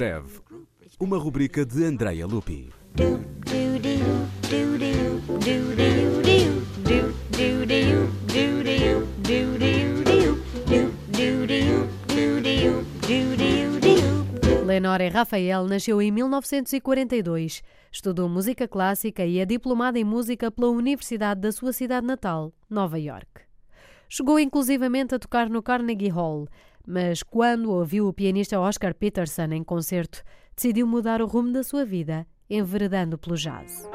Semibreve, uma rubrica de Andrea Lupi. Lenore Rafael nasceu em 1942, estudou música clássica e é diplomada em música pela Universidade da sua cidade natal, Nova York. Chegou inclusivamente a tocar no Carnegie Hall, mas quando ouviu o pianista Oscar Peterson em concerto, decidiu mudar o rumo da sua vida, enveredando pelo jazz.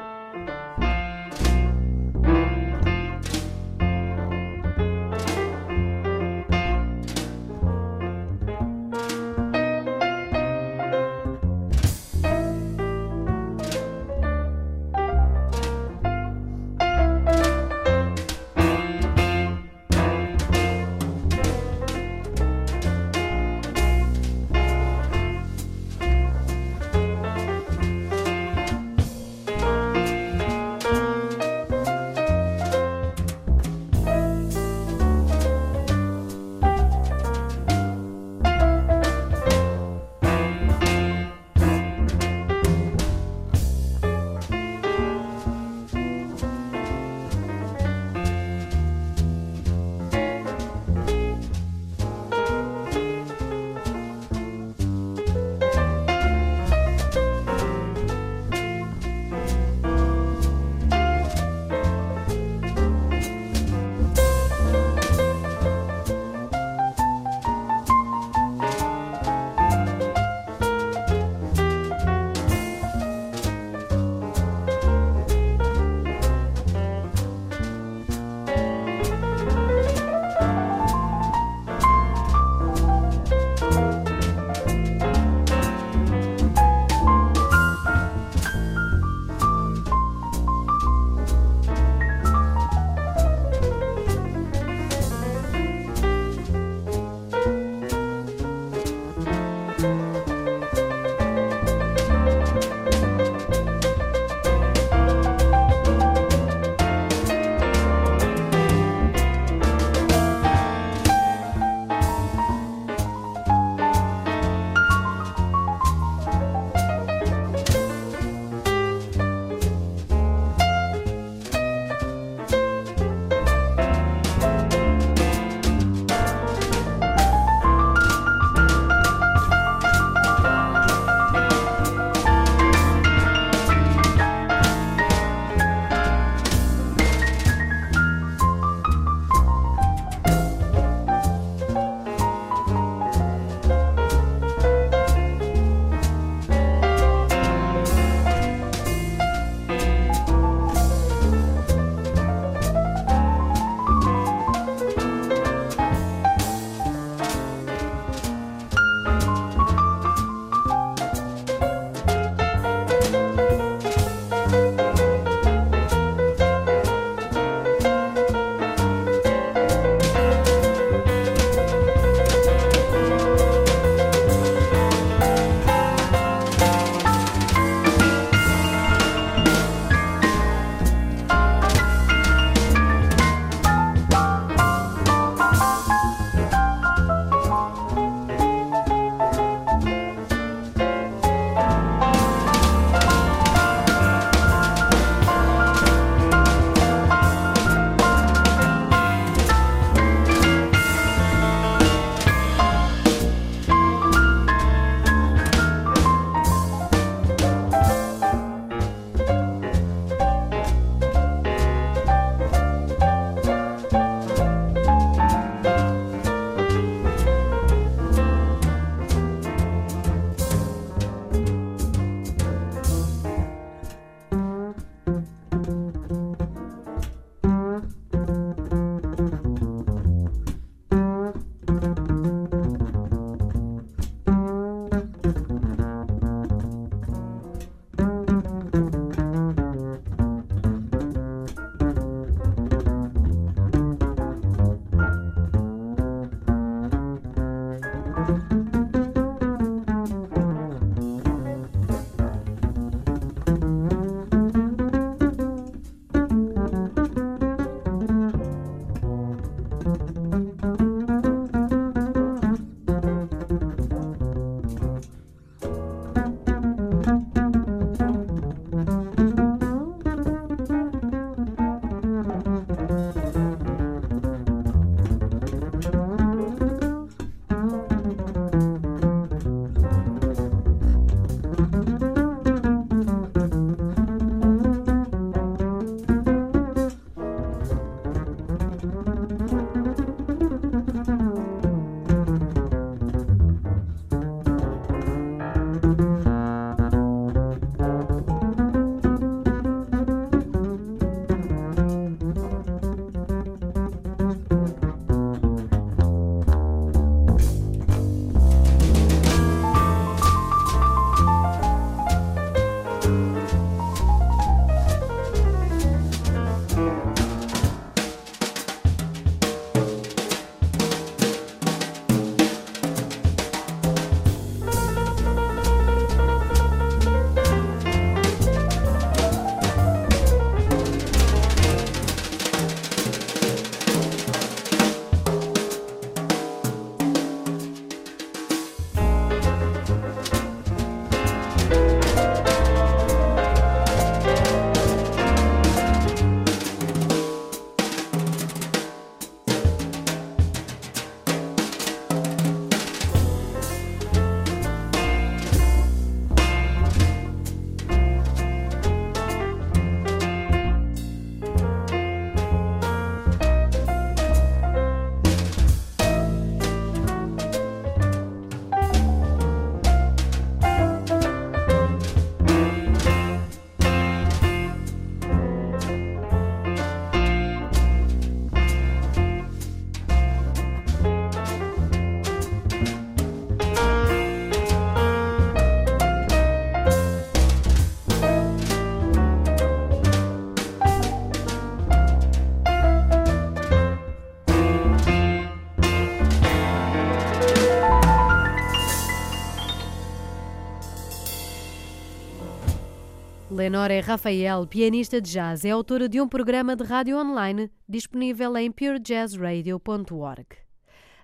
Lenore Rafael, pianista de jazz, é autora de um programa de rádio online disponível em purejazzradio.org.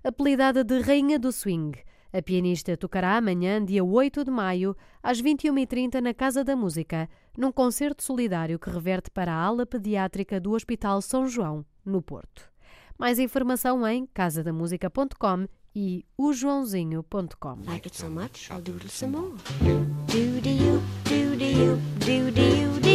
Apelidada de Rainha do Swing, a pianista tocará amanhã, dia 8 de maio, às 21h30 na Casa da Música, num concerto solidário que reverte para a ala pediátrica do Hospital São João, no Porto. Mais informação em casadamusica.com e o joãozinho.com. Like it so much, I'll do it some more. do do do do. do